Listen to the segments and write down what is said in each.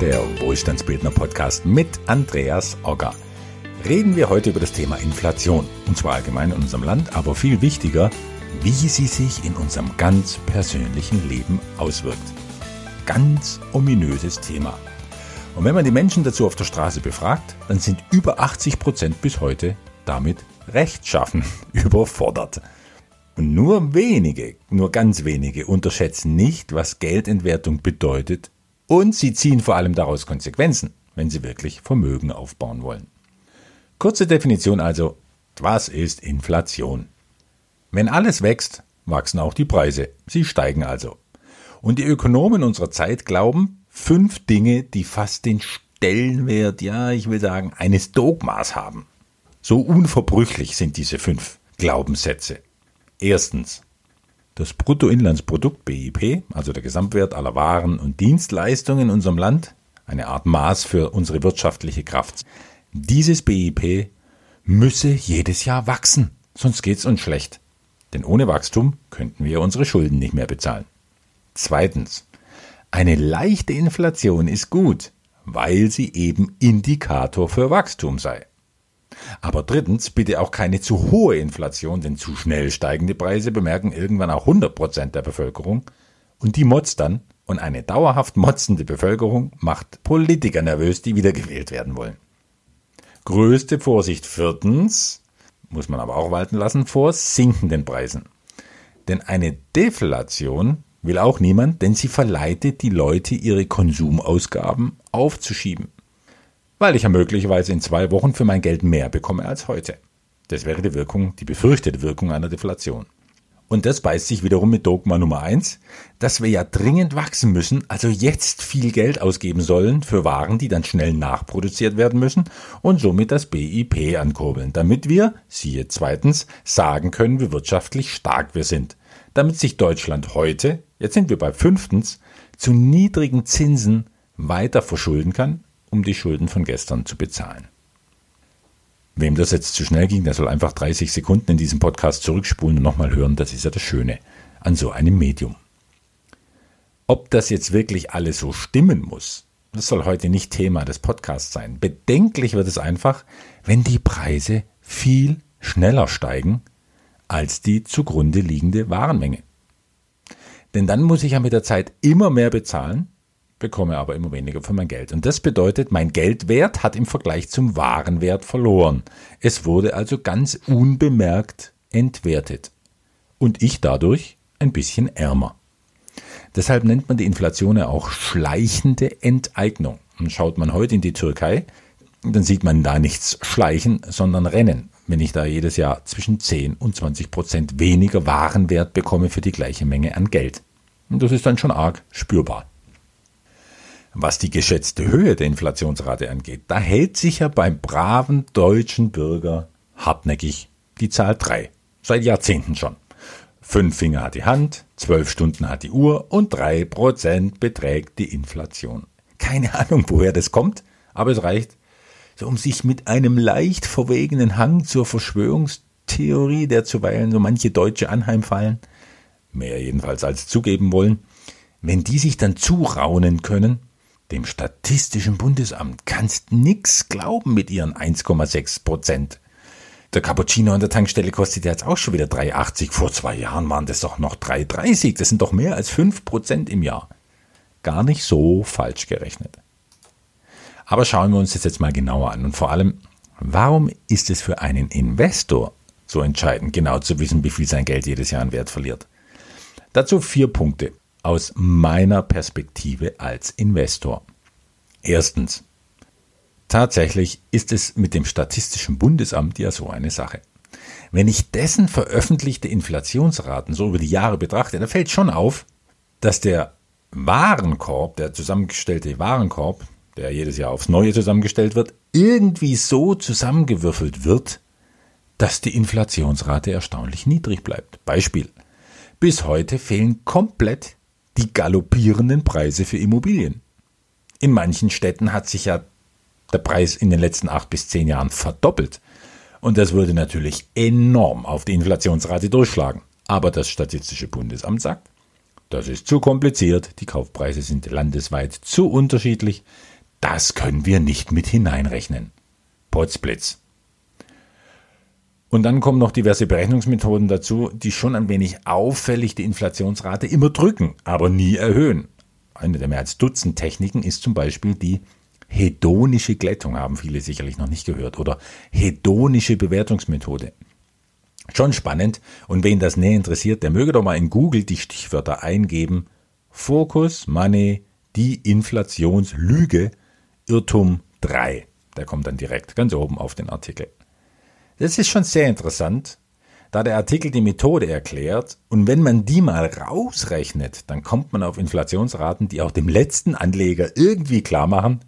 der Wohlstandsbildner Podcast mit Andreas Ogger. Reden wir heute über das Thema Inflation. Und zwar allgemein in unserem Land, aber viel wichtiger, wie sie sich in unserem ganz persönlichen Leben auswirkt. Ganz ominöses Thema. Und wenn man die Menschen dazu auf der Straße befragt, dann sind über 80 Prozent bis heute damit rechtschaffen überfordert. Und nur wenige, nur ganz wenige unterschätzen nicht, was Geldentwertung bedeutet und sie ziehen vor allem daraus Konsequenzen, wenn sie wirklich Vermögen aufbauen wollen. Kurze Definition also, was ist Inflation? Wenn alles wächst, wachsen auch die Preise, sie steigen also. Und die Ökonomen unserer Zeit glauben, fünf Dinge, die fast den Stellenwert, ja, ich will sagen, eines Dogmas haben. So unverbrüchlich sind diese fünf Glaubenssätze. Erstens. Das Bruttoinlandsprodukt BIP, also der Gesamtwert aller Waren und Dienstleistungen in unserem Land, eine Art Maß für unsere wirtschaftliche Kraft. Dieses BIP müsse jedes Jahr wachsen, sonst geht's uns schlecht. Denn ohne Wachstum könnten wir unsere Schulden nicht mehr bezahlen. Zweitens. Eine leichte Inflation ist gut, weil sie eben Indikator für Wachstum sei. Aber drittens bitte auch keine zu hohe Inflation, denn zu schnell steigende Preise bemerken irgendwann auch 100 Prozent der Bevölkerung und die motzt dann und eine dauerhaft motzende Bevölkerung macht Politiker nervös, die wieder gewählt werden wollen. Größte Vorsicht viertens, muss man aber auch walten lassen, vor sinkenden Preisen. Denn eine Deflation will auch niemand, denn sie verleitet die Leute, ihre Konsumausgaben aufzuschieben weil ich ja möglicherweise in zwei Wochen für mein Geld mehr bekomme als heute. Das wäre die Wirkung, die befürchtete Wirkung einer Deflation. Und das beißt sich wiederum mit Dogma Nummer eins, dass wir ja dringend wachsen müssen, also jetzt viel Geld ausgeben sollen für Waren, die dann schnell nachproduziert werden müssen und somit das BIP ankurbeln, damit wir, siehe zweitens, sagen können, wie wirtschaftlich stark wir sind. Damit sich Deutschland heute, jetzt sind wir bei fünftens, zu niedrigen Zinsen weiter verschulden kann um die Schulden von gestern zu bezahlen. Wem das jetzt zu schnell ging, der soll einfach 30 Sekunden in diesem Podcast zurückspulen und nochmal hören. Das ist ja das Schöne an so einem Medium. Ob das jetzt wirklich alles so stimmen muss, das soll heute nicht Thema des Podcasts sein. Bedenklich wird es einfach, wenn die Preise viel schneller steigen als die zugrunde liegende Warenmenge. Denn dann muss ich ja mit der Zeit immer mehr bezahlen bekomme aber immer weniger für mein Geld. Und das bedeutet, mein Geldwert hat im Vergleich zum Warenwert verloren. Es wurde also ganz unbemerkt entwertet. Und ich dadurch ein bisschen ärmer. Deshalb nennt man die Inflation ja auch schleichende Enteignung. Und schaut man heute in die Türkei, dann sieht man da nichts schleichen, sondern rennen, wenn ich da jedes Jahr zwischen 10 und 20 Prozent weniger Warenwert bekomme für die gleiche Menge an Geld. Und das ist dann schon arg spürbar. Was die geschätzte Höhe der Inflationsrate angeht, da hält sich ja beim braven deutschen Bürger hartnäckig die Zahl 3. Seit Jahrzehnten schon. Fünf Finger hat die Hand, zwölf Stunden hat die Uhr und drei Prozent beträgt die Inflation. Keine Ahnung, woher das kommt, aber es reicht, so um sich mit einem leicht verwegenen Hang zur Verschwörungstheorie, der zuweilen so manche Deutsche anheimfallen, mehr jedenfalls als zugeben wollen, wenn die sich dann zuraunen können, dem Statistischen Bundesamt kannst nix glauben mit ihren 1,6 Prozent. Der Cappuccino an der Tankstelle kostet jetzt auch schon wieder 3,80. Vor zwei Jahren waren das doch noch 3,30. Das sind doch mehr als 5 Prozent im Jahr. Gar nicht so falsch gerechnet. Aber schauen wir uns das jetzt mal genauer an. Und vor allem, warum ist es für einen Investor so entscheidend, genau zu wissen, wie viel sein Geld jedes Jahr an Wert verliert? Dazu vier Punkte aus meiner Perspektive als Investor. Erstens. Tatsächlich ist es mit dem Statistischen Bundesamt ja so eine Sache. Wenn ich dessen veröffentlichte Inflationsraten so über die Jahre betrachte, dann fällt schon auf, dass der Warenkorb, der zusammengestellte Warenkorb, der jedes Jahr aufs Neue zusammengestellt wird, irgendwie so zusammengewürfelt wird, dass die Inflationsrate erstaunlich niedrig bleibt. Beispiel. Bis heute fehlen komplett die galoppierenden Preise für Immobilien. In manchen Städten hat sich ja der Preis in den letzten acht bis zehn Jahren verdoppelt. Und das würde natürlich enorm auf die Inflationsrate durchschlagen. Aber das Statistische Bundesamt sagt, das ist zu kompliziert, die Kaufpreise sind landesweit zu unterschiedlich, das können wir nicht mit hineinrechnen. Potzblitz. Und dann kommen noch diverse Berechnungsmethoden dazu, die schon ein wenig auffällig die Inflationsrate immer drücken, aber nie erhöhen. Eine der mehr als Dutzend Techniken ist zum Beispiel die hedonische Glättung, haben viele sicherlich noch nicht gehört, oder hedonische Bewertungsmethode. Schon spannend, und wen das näher interessiert, der möge doch mal in Google die Stichwörter eingeben. Fokus, Money, die Inflationslüge, Irrtum 3. Der kommt dann direkt ganz oben auf den Artikel. Das ist schon sehr interessant, da der Artikel die Methode erklärt und wenn man die mal rausrechnet, dann kommt man auf Inflationsraten, die auch dem letzten Anleger irgendwie klar machen,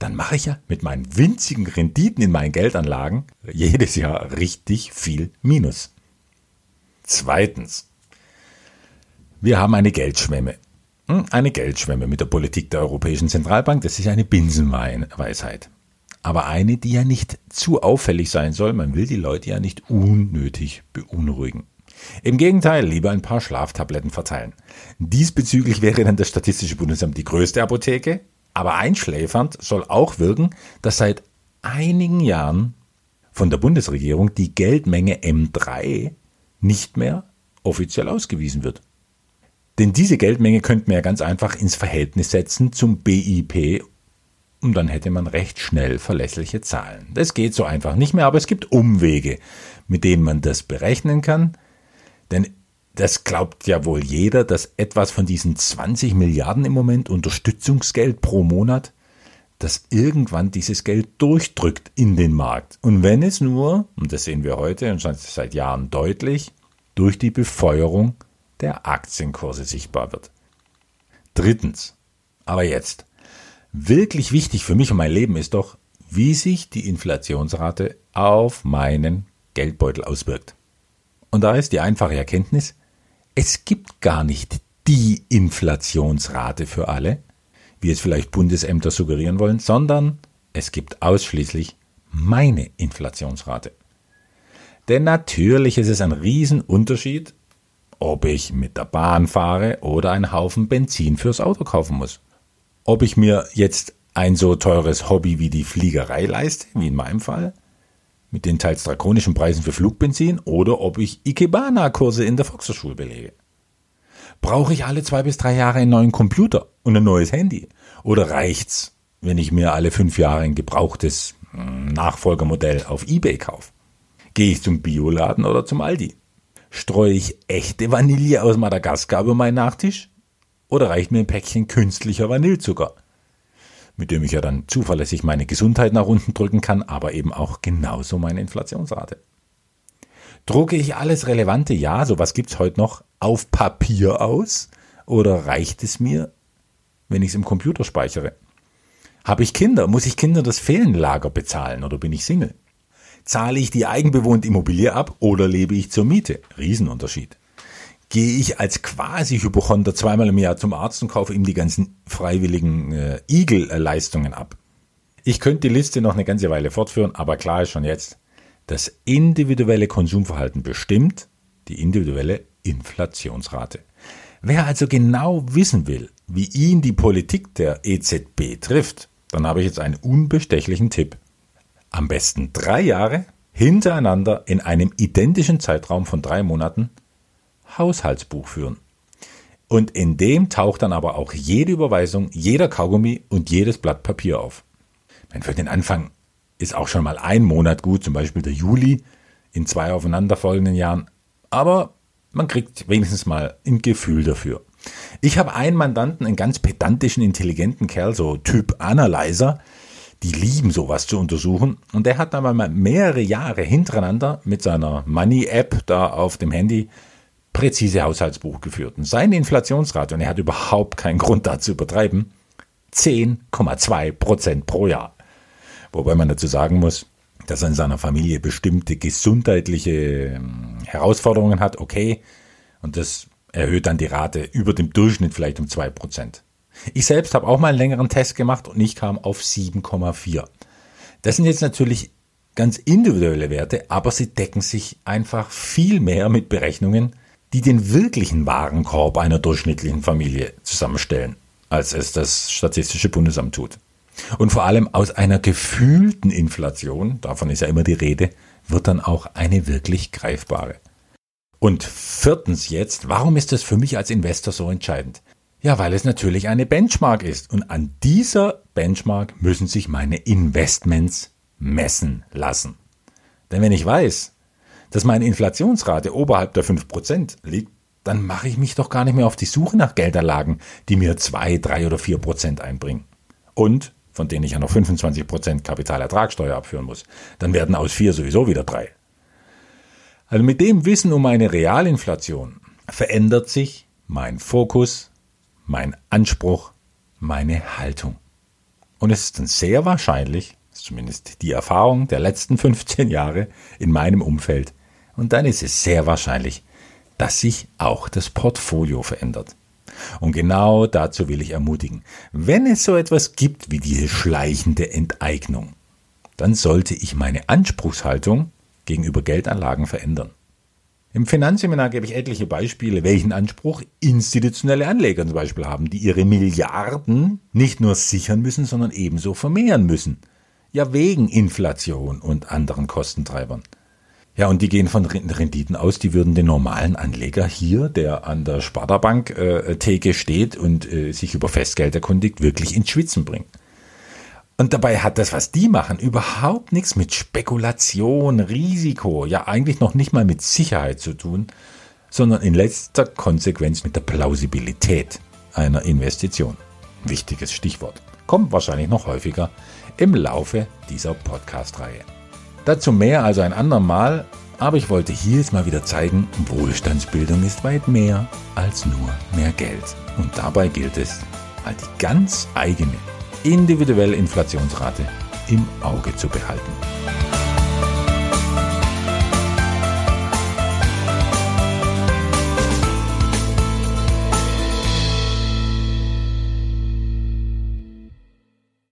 dann mache ich ja mit meinen winzigen Renditen in meinen Geldanlagen jedes Jahr richtig viel Minus. Zweitens. Wir haben eine Geldschwemme. Hm, eine Geldschwemme mit der Politik der Europäischen Zentralbank, das ist eine Binsenweisheit aber eine, die ja nicht zu auffällig sein soll. Man will die Leute ja nicht unnötig beunruhigen. Im Gegenteil, lieber ein paar Schlaftabletten verteilen. Diesbezüglich wäre dann das Statistische Bundesamt die größte Apotheke, aber einschläfernd soll auch wirken, dass seit einigen Jahren von der Bundesregierung die Geldmenge M3 nicht mehr offiziell ausgewiesen wird. Denn diese Geldmenge könnte man ja ganz einfach ins Verhältnis setzen zum BIP und dann hätte man recht schnell verlässliche Zahlen. Das geht so einfach nicht mehr, aber es gibt Umwege, mit denen man das berechnen kann. Denn das glaubt ja wohl jeder, dass etwas von diesen 20 Milliarden im Moment Unterstützungsgeld pro Monat, dass irgendwann dieses Geld durchdrückt in den Markt. Und wenn es nur, und das sehen wir heute und schon seit Jahren deutlich, durch die Befeuerung der Aktienkurse sichtbar wird. Drittens, aber jetzt, Wirklich wichtig für mich und mein Leben ist doch, wie sich die Inflationsrate auf meinen Geldbeutel auswirkt. Und da ist die einfache Erkenntnis, es gibt gar nicht die Inflationsrate für alle, wie es vielleicht Bundesämter suggerieren wollen, sondern es gibt ausschließlich meine Inflationsrate. Denn natürlich ist es ein Riesenunterschied, ob ich mit der Bahn fahre oder einen Haufen Benzin fürs Auto kaufen muss ob ich mir jetzt ein so teures Hobby wie die Fliegerei leiste, wie in meinem Fall, mit den teils drakonischen Preisen für Flugbenzin, oder ob ich Ikebana-Kurse in der Volkshochschule belege. Brauche ich alle zwei bis drei Jahre einen neuen Computer und ein neues Handy? Oder reicht's, wenn ich mir alle fünf Jahre ein gebrauchtes hm, Nachfolgermodell auf Ebay kaufe? Gehe ich zum Bioladen oder zum Aldi? Streue ich echte Vanille aus Madagaskar über meinen Nachtisch? Oder reicht mir ein Päckchen künstlicher Vanillezucker, mit dem ich ja dann zuverlässig meine Gesundheit nach unten drücken kann, aber eben auch genauso meine Inflationsrate. Drucke ich alles Relevante, ja, sowas gibt's heute noch, auf Papier aus? Oder reicht es mir, wenn ich es im Computer speichere? Habe ich Kinder? Muss ich Kinder das Ferienlager bezahlen oder bin ich Single? Zahle ich die eigenbewohnte Immobilie ab oder lebe ich zur Miete? Riesenunterschied gehe ich als quasi Hypochonder zweimal im Jahr zum Arzt und kaufe ihm die ganzen freiwilligen äh, Igel-Leistungen ab. Ich könnte die Liste noch eine ganze Weile fortführen, aber klar ist schon jetzt, das individuelle Konsumverhalten bestimmt die individuelle Inflationsrate. Wer also genau wissen will, wie ihn die Politik der EZB trifft, dann habe ich jetzt einen unbestechlichen Tipp. Am besten drei Jahre hintereinander in einem identischen Zeitraum von drei Monaten Haushaltsbuch führen. Und in dem taucht dann aber auch jede Überweisung, jeder Kaugummi und jedes Blatt Papier auf. Für den Anfang ist auch schon mal ein Monat gut, zum Beispiel der Juli in zwei aufeinanderfolgenden Jahren. Aber man kriegt wenigstens mal ein Gefühl dafür. Ich habe einen Mandanten, einen ganz pedantischen, intelligenten Kerl, so Typ Analyzer, die lieben sowas zu untersuchen. Und der hat dann mal mehrere Jahre hintereinander mit seiner Money-App da auf dem Handy präzise Haushaltsbuch geführt. Und seine Inflationsrate, und er hat überhaupt keinen Grund dazu übertreiben, 10,2 Prozent pro Jahr. Wobei man dazu sagen muss, dass er in seiner Familie bestimmte gesundheitliche ähm, Herausforderungen hat, okay, und das erhöht dann die Rate über dem Durchschnitt vielleicht um 2 Prozent. Ich selbst habe auch mal einen längeren Test gemacht und ich kam auf 7,4. Das sind jetzt natürlich ganz individuelle Werte, aber sie decken sich einfach viel mehr mit Berechnungen, die den wirklichen Warenkorb einer durchschnittlichen Familie zusammenstellen, als es das Statistische Bundesamt tut. Und vor allem aus einer gefühlten Inflation, davon ist ja immer die Rede, wird dann auch eine wirklich greifbare. Und viertens jetzt, warum ist das für mich als Investor so entscheidend? Ja, weil es natürlich eine Benchmark ist. Und an dieser Benchmark müssen sich meine Investments messen lassen. Denn wenn ich weiß, dass meine Inflationsrate oberhalb der 5% liegt, dann mache ich mich doch gar nicht mehr auf die Suche nach Geldanlagen, die mir 2, 3 oder 4% einbringen. Und von denen ich ja noch 25% Kapitalertragssteuer abführen muss. Dann werden aus 4 sowieso wieder 3. Also mit dem Wissen um meine Realinflation verändert sich mein Fokus, mein Anspruch, meine Haltung. Und es ist dann sehr wahrscheinlich, zumindest die Erfahrung der letzten 15 Jahre in meinem Umfeld, und dann ist es sehr wahrscheinlich, dass sich auch das Portfolio verändert. Und genau dazu will ich ermutigen. Wenn es so etwas gibt wie diese schleichende Enteignung, dann sollte ich meine Anspruchshaltung gegenüber Geldanlagen verändern. Im Finanzseminar gebe ich etliche Beispiele, welchen Anspruch institutionelle Anleger zum Beispiel haben, die ihre Milliarden nicht nur sichern müssen, sondern ebenso vermehren müssen. Ja, wegen Inflation und anderen Kostentreibern. Ja, und die gehen von Renditen aus, die würden den normalen Anleger hier, der an der Sparda-Bank-Theke äh, steht und äh, sich über Festgeld erkundigt, wirklich ins Schwitzen bringen. Und dabei hat das, was die machen, überhaupt nichts mit Spekulation, Risiko, ja eigentlich noch nicht mal mit Sicherheit zu tun, sondern in letzter Konsequenz mit der Plausibilität einer Investition. Wichtiges Stichwort. Kommt wahrscheinlich noch häufiger im Laufe dieser Podcast-Reihe. Dazu mehr also ein andermal, aber ich wollte hier jetzt mal wieder zeigen, Wohlstandsbildung ist weit mehr als nur mehr Geld. Und dabei gilt es, halt die ganz eigene individuelle Inflationsrate im Auge zu behalten.